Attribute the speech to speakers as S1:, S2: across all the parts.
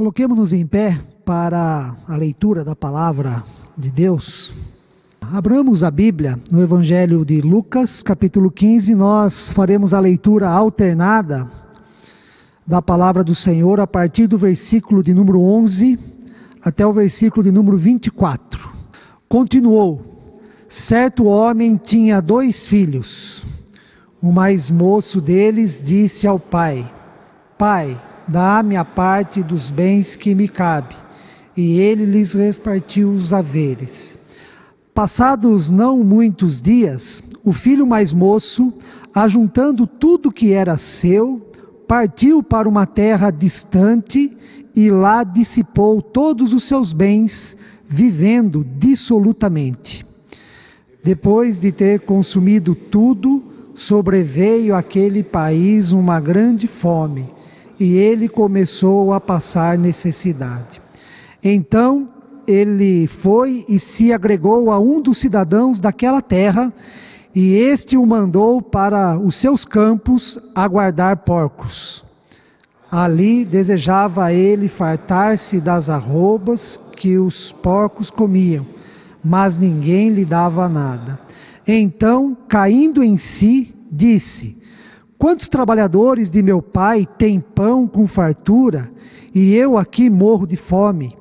S1: Coloquemos-nos em pé para a leitura da palavra de Deus. Abramos a Bíblia no Evangelho de Lucas, capítulo 15. Nós faremos a leitura alternada da palavra do Senhor a partir do versículo de número 11 até o versículo de número 24. Continuou: Certo homem tinha dois filhos. O mais moço deles disse ao pai: Pai, dá-me a parte dos bens que me cabe. E ele lhes repartiu os haveres. Passados não muitos dias, o filho mais moço, ajuntando tudo que era seu, partiu para uma terra distante e lá dissipou todos os seus bens, vivendo dissolutamente. Depois de ter consumido tudo, sobreveio àquele país uma grande fome, e ele começou a passar necessidade. Então ele foi e se agregou a um dos cidadãos daquela terra, e este o mandou para os seus campos a guardar porcos. Ali desejava ele fartar-se das arrobas que os porcos comiam, mas ninguém lhe dava nada. Então, caindo em si, disse: Quantos trabalhadores de meu pai têm pão com fartura, e eu aqui morro de fome?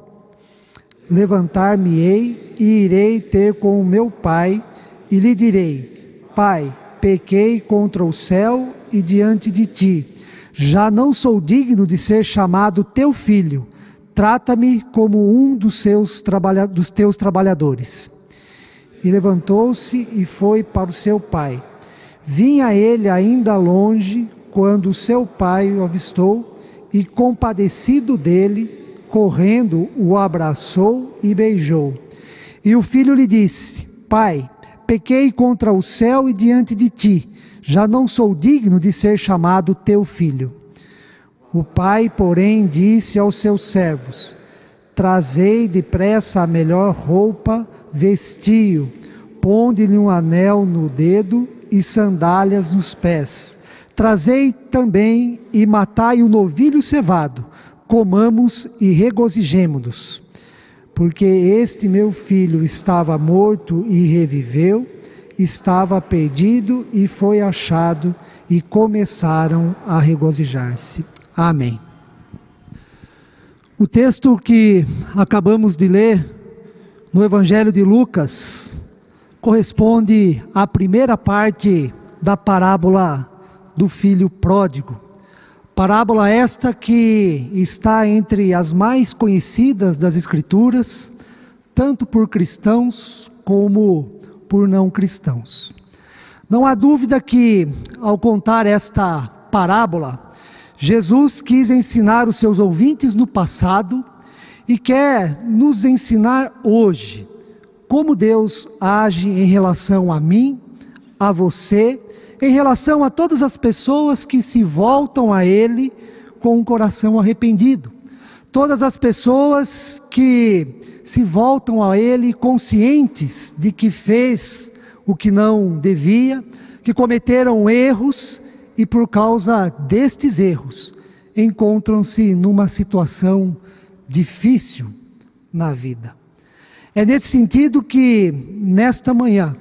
S1: Levantar-me-ei e irei ter com o meu pai, e lhe direi: Pai, pequei contra o céu e diante de ti já não sou digno de ser chamado teu filho. Trata-me como um dos, seus trabalha dos teus trabalhadores. E levantou-se e foi para o seu pai. Vinha ele ainda longe quando seu pai o avistou e, compadecido dele, correndo, o abraçou e beijou. E o filho lhe disse: Pai, pequei contra o céu e diante de ti já não sou digno de ser chamado teu filho. O pai, porém, disse aos seus servos: Trazei depressa a melhor roupa, vestiu, ponde-lhe um anel no dedo e sandálias nos pés. Trazei também e matai o novilho cevado, comamos e regozijemo-nos. Porque este meu filho estava morto e reviveu estava perdido e foi achado, e começaram a regozijar-se. Amém. O texto que acabamos de ler no Evangelho de Lucas corresponde à primeira parte da parábola do filho pródigo. Parábola esta que está entre as mais conhecidas das Escrituras, tanto por cristãos como por não cristãos. Não há dúvida que, ao contar esta parábola, Jesus quis ensinar os seus ouvintes no passado e quer nos ensinar hoje como Deus age em relação a mim, a você, em relação a todas as pessoas que se voltam a Ele com um coração arrependido. Todas as pessoas que se voltam a Ele conscientes de que fez o que não devia, que cometeram erros e por causa destes erros encontram-se numa situação difícil na vida. É nesse sentido que, nesta manhã,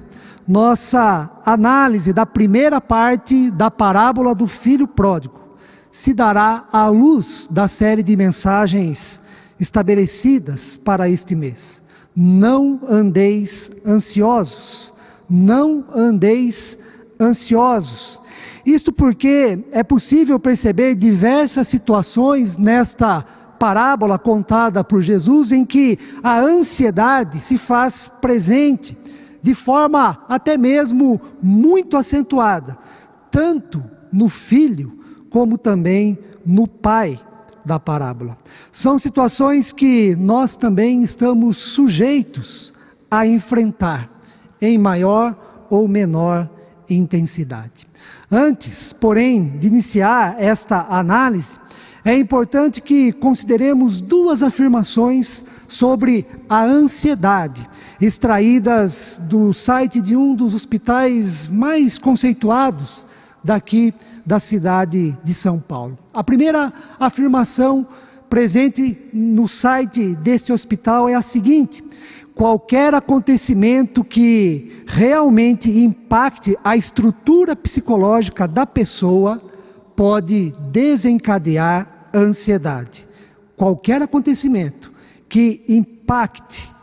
S1: nossa análise da primeira parte da parábola do filho pródigo se dará à luz da série de mensagens estabelecidas para este mês. Não andeis ansiosos, não andeis ansiosos. Isto porque é possível perceber diversas situações nesta parábola contada por Jesus em que a ansiedade se faz presente de forma até mesmo muito acentuada, tanto no filho como também no pai da parábola. São situações que nós também estamos sujeitos a enfrentar em maior ou menor intensidade. Antes, porém, de iniciar esta análise, é importante que consideremos duas afirmações sobre a ansiedade, extraídas do site de um dos hospitais mais conceituados daqui da cidade de São Paulo. A primeira afirmação presente no site deste hospital é a seguinte: qualquer acontecimento que realmente impacte a estrutura psicológica da pessoa pode desencadear ansiedade. Qualquer acontecimento que impacte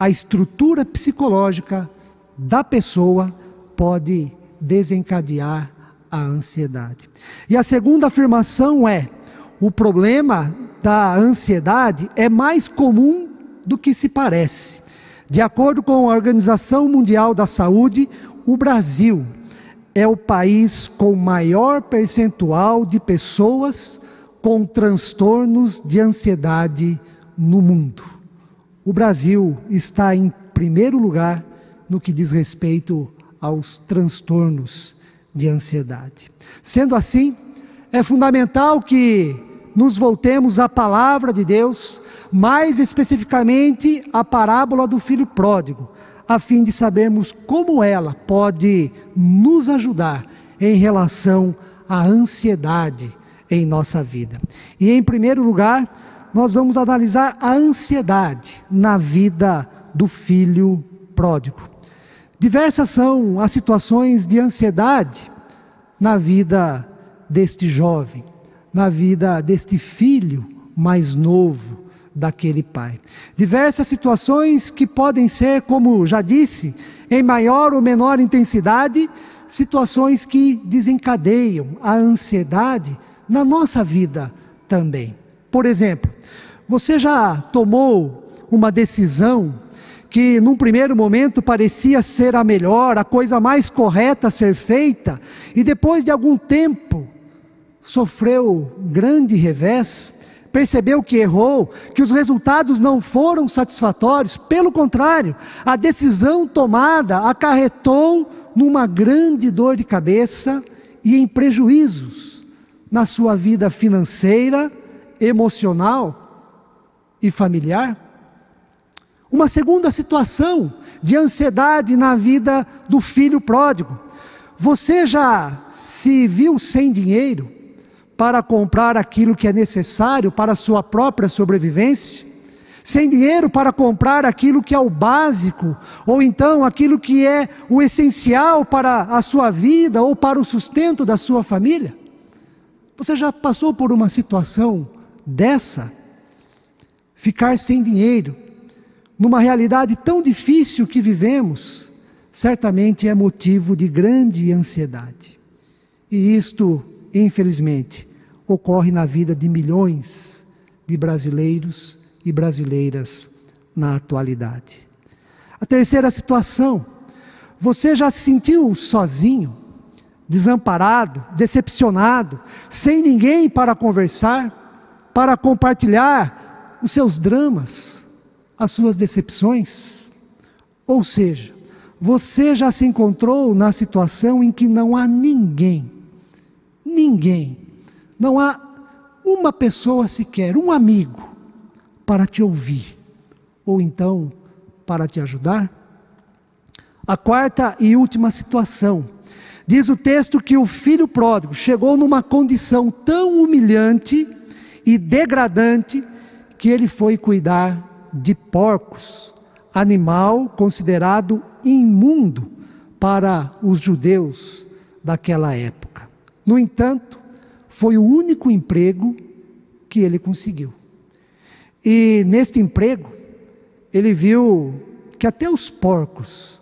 S1: a estrutura psicológica da pessoa pode desencadear a ansiedade. E a segunda afirmação é: o problema da ansiedade é mais comum do que se parece. De acordo com a Organização Mundial da Saúde, o Brasil é o país com maior percentual de pessoas com transtornos de ansiedade no mundo. O Brasil está em primeiro lugar no que diz respeito aos transtornos de ansiedade. Sendo assim, é fundamental que nos voltemos à palavra de Deus, mais especificamente à parábola do filho pródigo, a fim de sabermos como ela pode nos ajudar em relação à ansiedade em nossa vida. E em primeiro lugar, nós vamos analisar a ansiedade na vida do filho pródigo. Diversas são as situações de ansiedade na vida deste jovem na vida deste filho mais novo daquele pai. Diversas situações que podem ser, como já disse, em maior ou menor intensidade, situações que desencadeiam a ansiedade na nossa vida também. Por exemplo, você já tomou uma decisão que num primeiro momento parecia ser a melhor, a coisa mais correta a ser feita, e depois de algum tempo sofreu grande revés, percebeu que errou, que os resultados não foram satisfatórios, pelo contrário, a decisão tomada acarretou numa grande dor de cabeça e em prejuízos na sua vida financeira, emocional e familiar. Uma segunda situação de ansiedade na vida do filho pródigo. Você já se viu sem dinheiro? Para comprar aquilo que é necessário para a sua própria sobrevivência, sem dinheiro para comprar aquilo que é o básico, ou então aquilo que é o essencial para a sua vida ou para o sustento da sua família? Você já passou por uma situação dessa? Ficar sem dinheiro, numa realidade tão difícil que vivemos, certamente é motivo de grande ansiedade. E isto infelizmente, ocorre na vida de milhões de brasileiros e brasileiras na atualidade. A terceira situação, você já se sentiu sozinho, desamparado, decepcionado, sem ninguém para conversar, para compartilhar os seus dramas, as suas decepções? Ou seja, você já se encontrou na situação em que não há ninguém ninguém, não há uma pessoa sequer, um amigo, para te ouvir, ou então para te ajudar? A quarta e última situação. Diz o texto que o filho pródigo chegou numa condição tão humilhante e degradante que ele foi cuidar de porcos, animal considerado imundo para os judeus daquela época. No entanto, foi o único emprego que ele conseguiu. E neste emprego, ele viu que até os porcos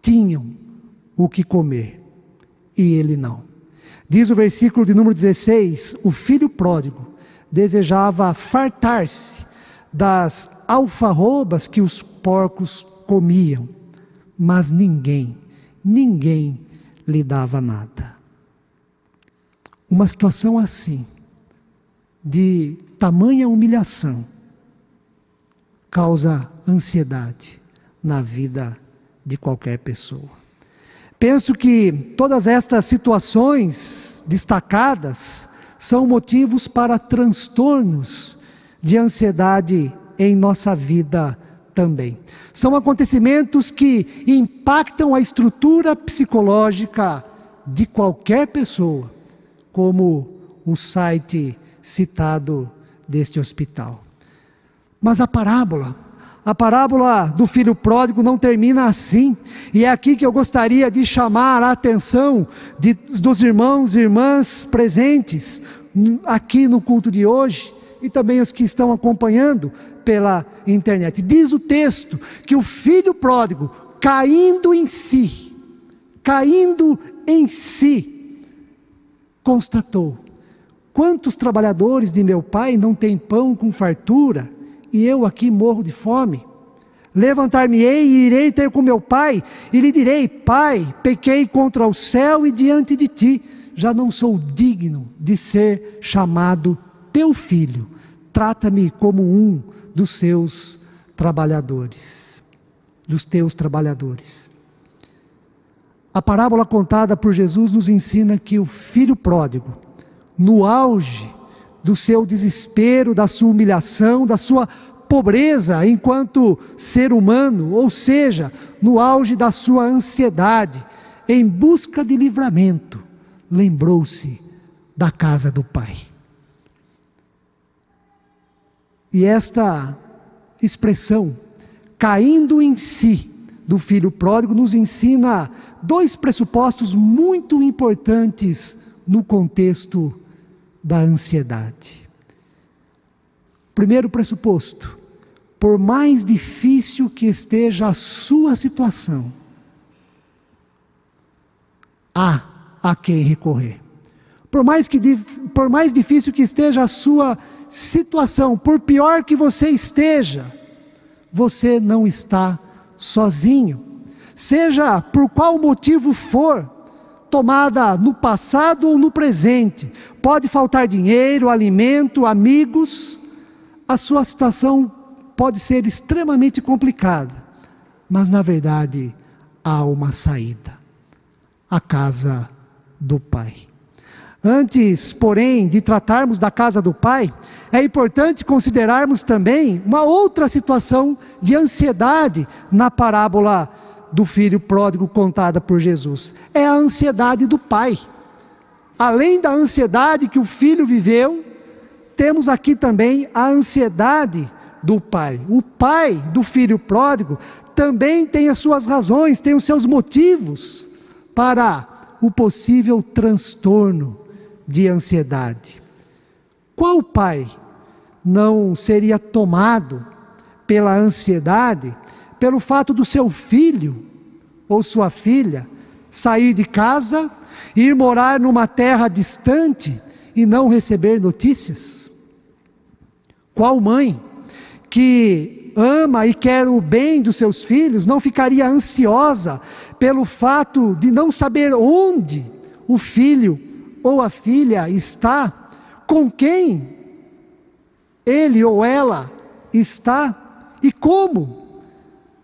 S1: tinham o que comer e ele não. Diz o versículo de número 16: o filho pródigo desejava fartar-se das alfarrobas que os porcos comiam, mas ninguém, ninguém lhe dava nada. Uma situação assim, de tamanha humilhação, causa ansiedade na vida de qualquer pessoa. Penso que todas estas situações destacadas são motivos para transtornos de ansiedade em nossa vida também. São acontecimentos que impactam a estrutura psicológica de qualquer pessoa como o site citado deste hospital. Mas a parábola, a parábola do filho pródigo não termina assim, e é aqui que eu gostaria de chamar a atenção de, dos irmãos e irmãs presentes aqui no culto de hoje, e também os que estão acompanhando pela internet. Diz o texto que o filho pródigo, caindo em si, caindo em si, constatou: quantos trabalhadores de meu pai não têm pão com fartura, e eu aqui morro de fome? Levantar-me-ei e irei ter com meu pai, e lhe direi: Pai, pequei contra o céu e diante de ti, já não sou digno de ser chamado teu filho. Trata-me como um dos seus trabalhadores, dos teus trabalhadores. A parábola contada por Jesus nos ensina que o filho pródigo, no auge do seu desespero, da sua humilhação, da sua pobreza enquanto ser humano, ou seja, no auge da sua ansiedade, em busca de livramento, lembrou-se da casa do Pai. E esta expressão, caindo em si, do filho pródigo, nos ensina dois pressupostos muito importantes no contexto da ansiedade. Primeiro pressuposto: por mais difícil que esteja a sua situação, há a quem recorrer. Por mais, que, por mais difícil que esteja a sua situação, por pior que você esteja, você não está sozinho. Seja por qual motivo for, tomada no passado ou no presente, pode faltar dinheiro, alimento, amigos, a sua situação pode ser extremamente complicada, mas na verdade há uma saída. A casa do Pai. Antes, porém, de tratarmos da casa do Pai, é importante considerarmos também uma outra situação de ansiedade na parábola do filho pródigo contada por Jesus. É a ansiedade do pai. Além da ansiedade que o filho viveu, temos aqui também a ansiedade do pai. O pai do filho pródigo também tem as suas razões, tem os seus motivos para o possível transtorno de ansiedade. Qual pai não seria tomado pela ansiedade pelo fato do seu filho ou sua filha sair de casa, ir morar numa terra distante e não receber notícias? Qual mãe que ama e quer o bem dos seus filhos não ficaria ansiosa pelo fato de não saber onde o filho ou a filha está, com quem ele ou ela está e como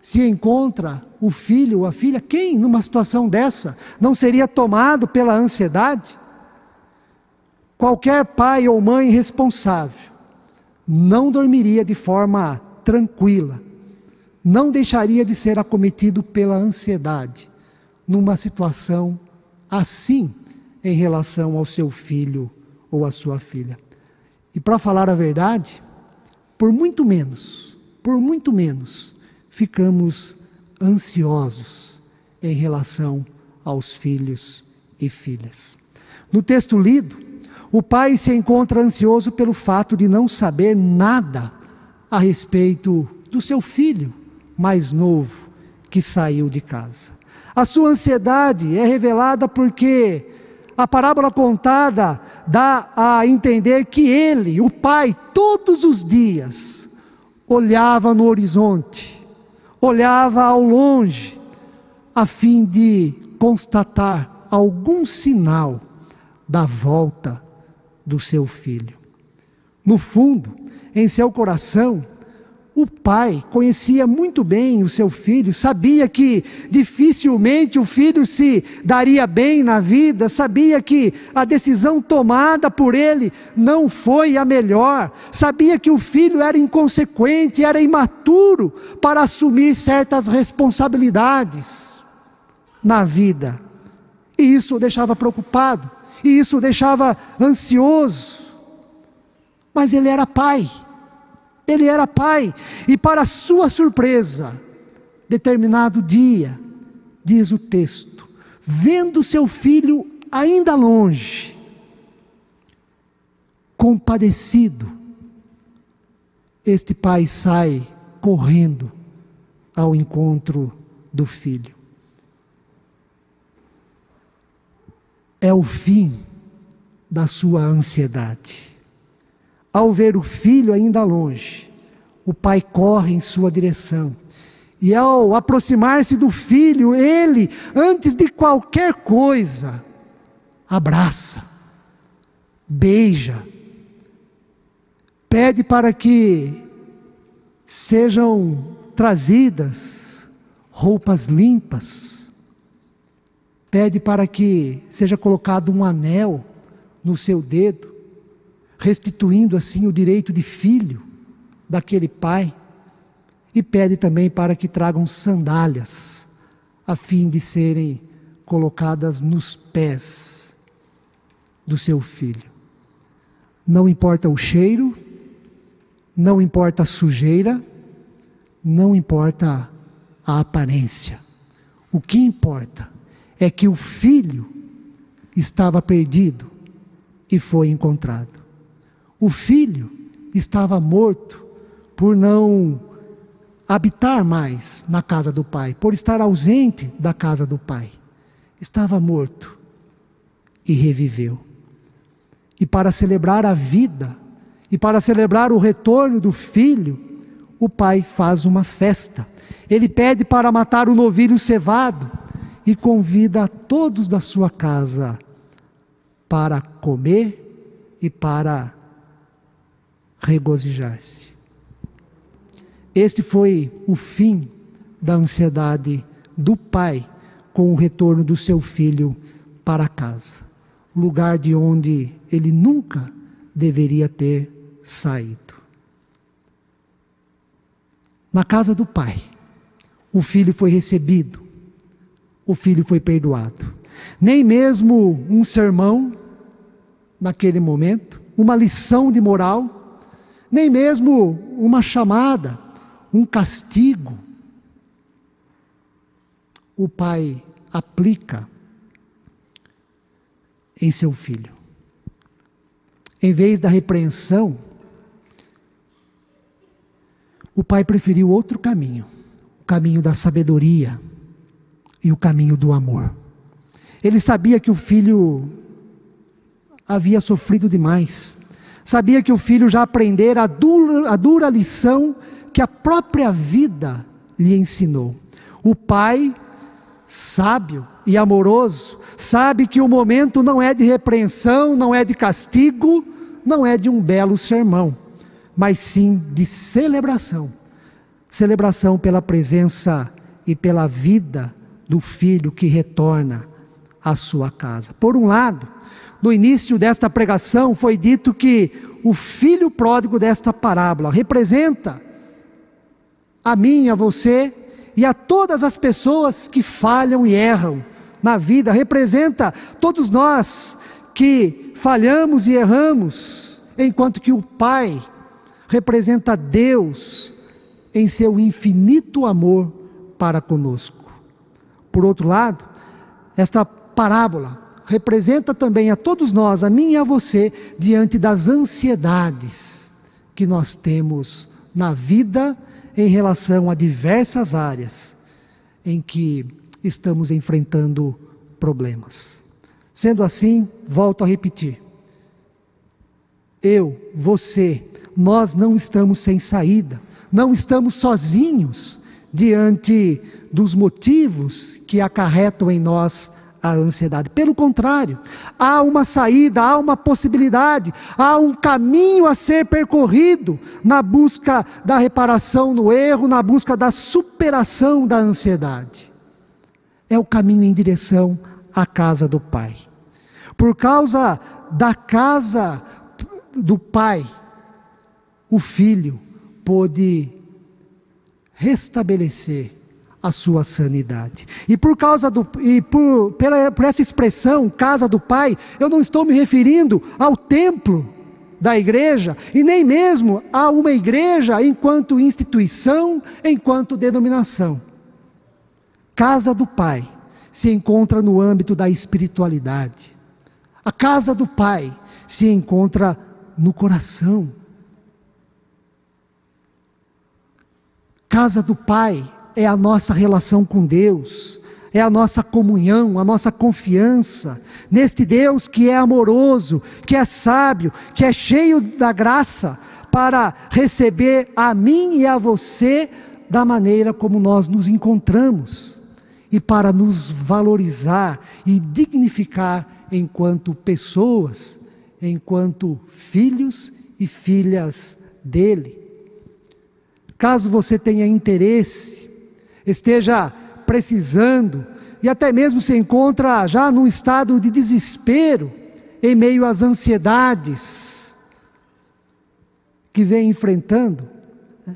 S1: se encontra o filho ou a filha. Quem, numa situação dessa, não seria tomado pela ansiedade? Qualquer pai ou mãe responsável não dormiria de forma tranquila, não deixaria de ser acometido pela ansiedade numa situação assim em relação ao seu filho ou à sua filha. E para falar a verdade, por muito menos, por muito menos, ficamos ansiosos em relação aos filhos e filhas. No texto lido, o pai se encontra ansioso pelo fato de não saber nada a respeito do seu filho mais novo que saiu de casa. A sua ansiedade é revelada porque a parábola contada dá a entender que ele, o pai, todos os dias olhava no horizonte, olhava ao longe, a fim de constatar algum sinal da volta do seu filho. No fundo, em seu coração, o pai conhecia muito bem o seu filho, sabia que dificilmente o filho se daria bem na vida, sabia que a decisão tomada por ele não foi a melhor, sabia que o filho era inconsequente, era imaturo para assumir certas responsabilidades na vida. E isso o deixava preocupado, e isso o deixava ansioso. Mas ele era pai. Ele era pai. E para sua surpresa, determinado dia, diz o texto, vendo seu filho ainda longe, compadecido, este pai sai correndo ao encontro do filho. É o fim da sua ansiedade. Ao ver o filho ainda longe, o pai corre em sua direção. E ao aproximar-se do filho, ele, antes de qualquer coisa, abraça, beija, pede para que sejam trazidas roupas limpas, pede para que seja colocado um anel no seu dedo, restituindo assim o direito de filho daquele pai, e pede também para que tragam sandálias, a fim de serem colocadas nos pés do seu filho. Não importa o cheiro, não importa a sujeira, não importa a aparência. O que importa é que o filho estava perdido e foi encontrado. O filho estava morto por não habitar mais na casa do pai, por estar ausente da casa do pai. Estava morto e reviveu. E para celebrar a vida, e para celebrar o retorno do filho, o pai faz uma festa. Ele pede para matar o novilho cevado e convida a todos da sua casa para comer e para regozijar-se. Este foi o fim da ansiedade do pai com o retorno do seu filho para casa, lugar de onde ele nunca deveria ter saído. Na casa do pai, o filho foi recebido, o filho foi perdoado. Nem mesmo um sermão, naquele momento, uma lição de moral, nem mesmo uma chamada, um castigo, o pai aplica em seu filho. Em vez da repreensão, o pai preferiu outro caminho, o caminho da sabedoria e o caminho do amor. Ele sabia que o filho havia sofrido demais, sabia que o filho já aprendera a dura, a dura lição que a própria vida lhe ensinou. O pai, sábio e amoroso, sabe que o momento não é de repreensão, não é de castigo, não é de um belo sermão mas sim de celebração. Celebração pela presença e pela vida do filho que retorna à sua casa. Por um lado, no início desta pregação foi dito que o filho pródigo desta parábola representa a mim, a você e a todas as pessoas que falham e erram na vida, representa todos nós que falhamos e erramos, enquanto que o Pai representa Deus em seu infinito amor para conosco. Por outro lado, esta parábola representa também a todos nós, a mim e a você, diante das ansiedades que nós temos na vida em relação a diversas áreas em que estamos enfrentando problemas. Sendo assim, volto a repetir: eu, você, nós não estamos sem saída, não estamos sozinhos diante dos motivos que acarretam em nós a ansiedade. Pelo contrário, há uma saída, há uma possibilidade, há um caminho a ser percorrido na busca da reparação no erro, na busca da superação da ansiedade. É o caminho em direção à casa do Pai. Por causa da casa do Pai, o filho pôde restabelecer a sua sanidade. E por causa do e por, pela, por essa expressão casa do pai, eu não estou me referindo ao templo da igreja e nem mesmo a uma igreja enquanto instituição, enquanto denominação. Casa do Pai se encontra no âmbito da espiritualidade. A casa do Pai se encontra no coração. Casa do Pai é a nossa relação com Deus, é a nossa comunhão, a nossa confiança neste Deus que é amoroso, que é sábio, que é cheio da graça para receber a mim e a você da maneira como nós nos encontramos e para nos valorizar e dignificar enquanto pessoas, enquanto filhos e filhas dele. Caso você tenha interesse, esteja precisando e até mesmo se encontra já num estado de desespero, em meio às ansiedades que vem enfrentando, né,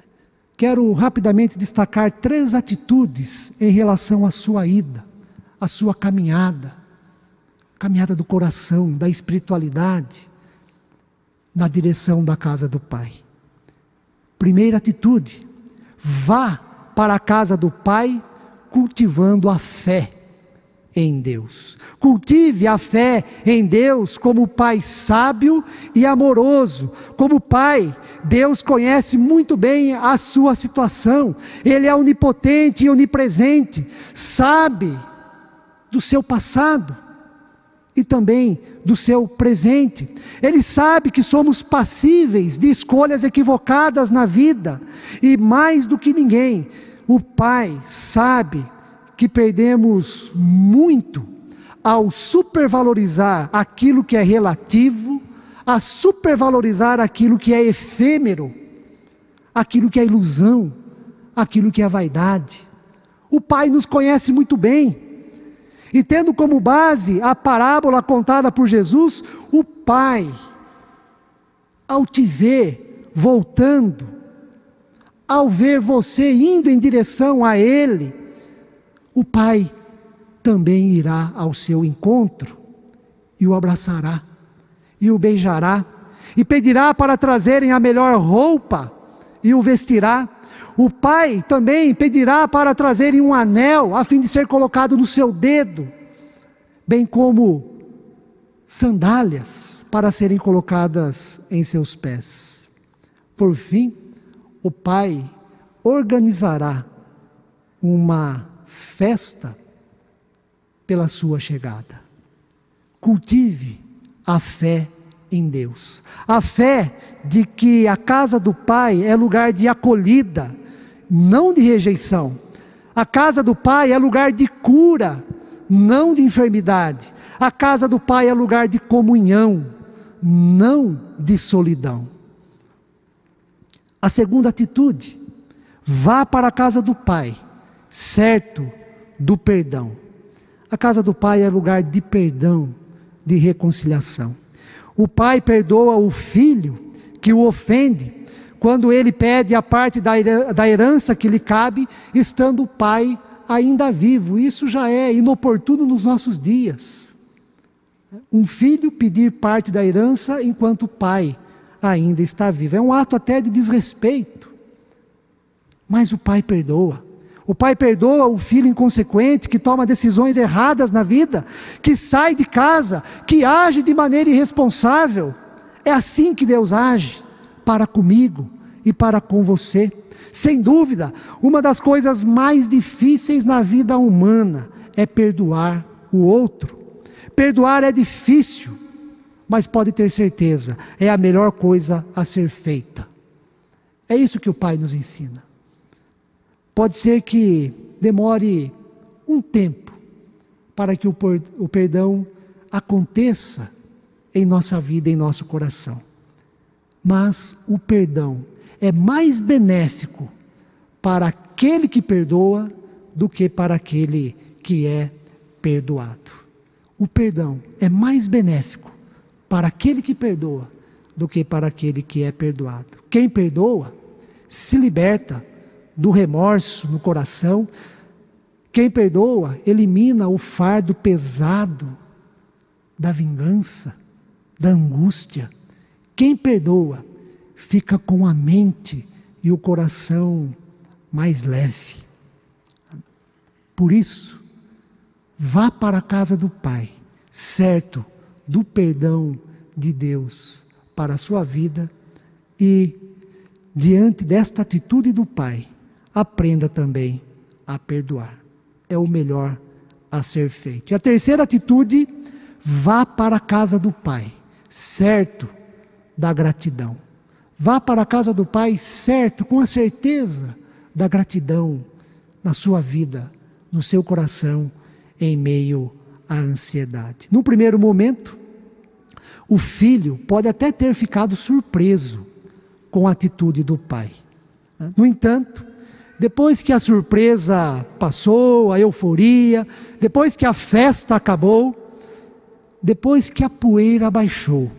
S1: quero rapidamente destacar três atitudes em relação à sua ida, à sua caminhada, caminhada do coração, da espiritualidade, na direção da casa do Pai. Primeira atitude, vá para a casa do Pai cultivando a fé em Deus. Cultive a fé em Deus como Pai sábio e amoroso. Como Pai, Deus conhece muito bem a sua situação. Ele é onipotente e onipresente, sabe do seu passado e também do seu presente. Ele sabe que somos passíveis de escolhas equivocadas na vida e mais do que ninguém, o Pai sabe que perdemos muito ao supervalorizar aquilo que é relativo, a supervalorizar aquilo que é efêmero, aquilo que é ilusão, aquilo que é vaidade. O Pai nos conhece muito bem. E tendo como base a parábola contada por Jesus, o Pai, ao te ver voltando, ao ver você indo em direção a Ele, o Pai também irá ao seu encontro e o abraçará, e o beijará, e pedirá para trazerem a melhor roupa e o vestirá. O pai também pedirá para trazerem um anel a fim de ser colocado no seu dedo, bem como sandálias para serem colocadas em seus pés. Por fim, o Pai organizará uma festa pela sua chegada. Cultive a fé em Deus. A fé de que a casa do Pai é lugar de acolhida, não de rejeição. A casa do Pai é lugar de cura, não de enfermidade. A casa do Pai é lugar de comunhão, não de solidão. A segunda atitude, vá para a casa do Pai, certo do perdão. A casa do Pai é lugar de perdão, de reconciliação. O pai perdoa o filho que o ofende, quando ele pede a parte da herança que lhe cabe, estando o pai ainda vivo. Isso já é inoportuno nos nossos dias. Um filho pedir parte da herança enquanto o pai ainda está vivo. É um ato até de desrespeito. Mas o pai perdoa. O pai perdoa o filho inconsequente que toma decisões erradas na vida, que sai de casa, que age de maneira irresponsável. É assim que Deus age para comigo e para com você. Sem dúvida, uma das coisas mais difíceis na vida humana é perdoar o outro. Perdoar é difícil, mas pode ter certeza, é a melhor coisa a ser feita. É isso que o Pai nos ensina. Pode ser que demore um tempo para que o, perdão aconteça em nossa vida, em nosso coração. Mas o perdão é mais benéfico para aquele que perdoa do que para aquele que é perdoado. O perdão é mais benéfico para aquele que perdoa do que para aquele que é perdoado. Quem perdoa se liberta do remorso no coração. Quem perdoa elimina o fardo pesado da vingança, da angústia Quem perdoa fica com a mente e o coração mais leve. Por isso, vá para a casa do Pai, certo do perdão de Deus para a sua vida e, diante desta atitude do Pai, aprenda também a perdoar. É o melhor a ser feito. E a terceira atitude, vá para a casa do Pai, certo da gratidão. Vá para a casa do Pai certo, com a certeza da gratidão na sua vida, no seu coração, em meio à ansiedade. No primeiro momento, o filho pode até ter ficado surpreso com a atitude do pai. No entanto, depois que a surpresa passou, a euforia, depois que a festa acabou, depois que a poeira baixou,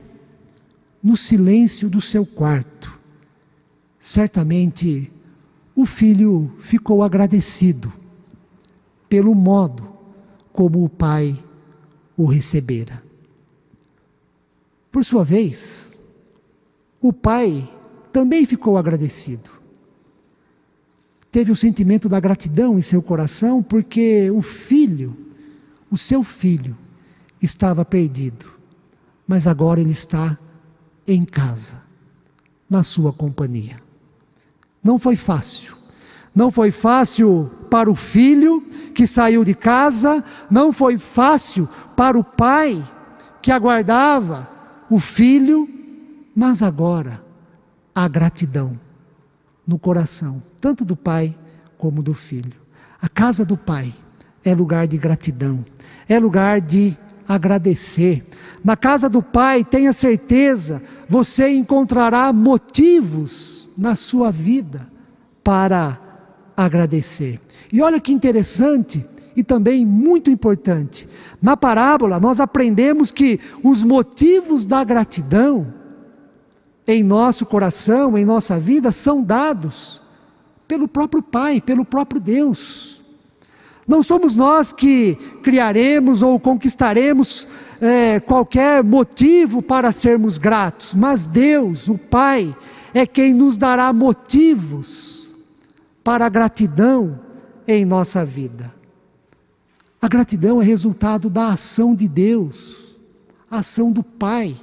S1: no silêncio do seu quarto, certamente o filho ficou agradecido pelo modo como o pai o recebera. Por sua vez, o pai também ficou agradecido. Teve o sentimento da gratidão em seu coração porque o filho, o seu filho, estava perdido, mas agora ele está em casa, na sua companhia. Não foi fácil. Não foi fácil para o filho que saiu de casa, não foi fácil para o pai que aguardava o filho, mas agora a gratidão no coração, tanto do pai como do filho. A casa do pai é lugar de gratidão, é lugar de agradecer. Na casa do pai, tenha certeza, você encontrará motivos na sua vida para agradecer. E olha que interessante e também muito importante. Na parábola, nós aprendemos que os motivos da gratidão em nosso coração, em nossa vida, são dados pelo próprio Pai, pelo próprio Deus. Não somos nós que criaremos ou conquistaremos é, qualquer motivo para sermos gratos, mas Deus, o Pai, é quem nos dará motivos para a gratidão em nossa vida. A gratidão é resultado da ação de Deus, a ação do Pai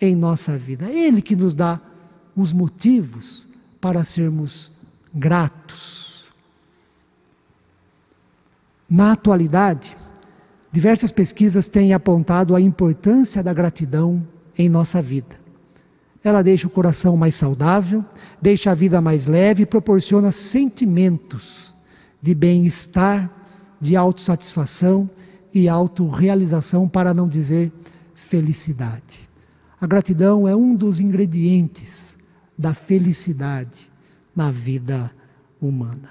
S1: em nossa vida. É Ele que nos dá os motivos para sermos gratos. Na atualidade, diversas pesquisas têm apontado a importância da gratidão em nossa vida. Ela deixa o coração mais saudável, deixa a vida mais leve e proporciona sentimentos de bem-estar de autossatisfação e autorrealização, para não dizer felicidade. A gratidão é um dos ingredientes da felicidade na vida humana.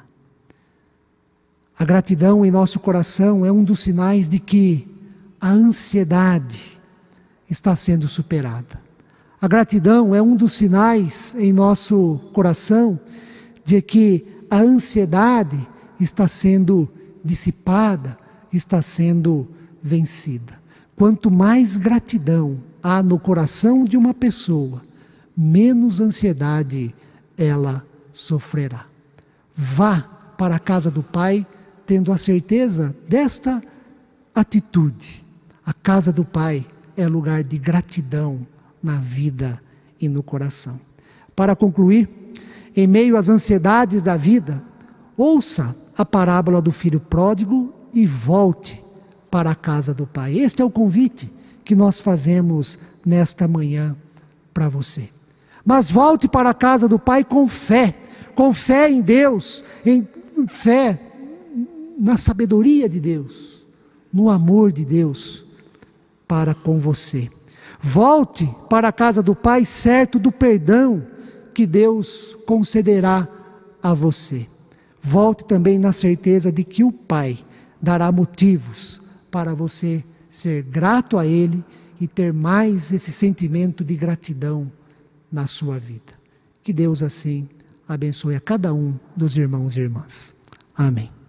S1: A gratidão em nosso coração é um dos sinais de que a ansiedade está sendo superada. A gratidão é um dos sinais em nosso coração de que a ansiedade está sendo dissipada, está sendo vencida. Quanto mais gratidão há no coração de uma pessoa, menos ansiedade ela sofrerá. Vá para a casa do Pai tendo a certeza desta atitude. A casa do Pai é lugar de gratidão na vida e no coração. Para concluir, em meio às ansiedades da vida, ouça a parábola do filho pródigo e volte para a casa do Pai. Este é o convite que nós fazemos nesta manhã para você. Mas volte para a casa do Pai com fé, com fé em Deus, em fé na sabedoria de Deus, no amor de Deus para com você. Volte para a casa do Pai certo do perdão que Deus concederá a você. Volte também na certeza de que o Pai dará motivos para você ser grato a Ele e ter mais esse sentimento de gratidão na sua vida. Que Deus assim abençoe a cada um dos irmãos e irmãs. Amém.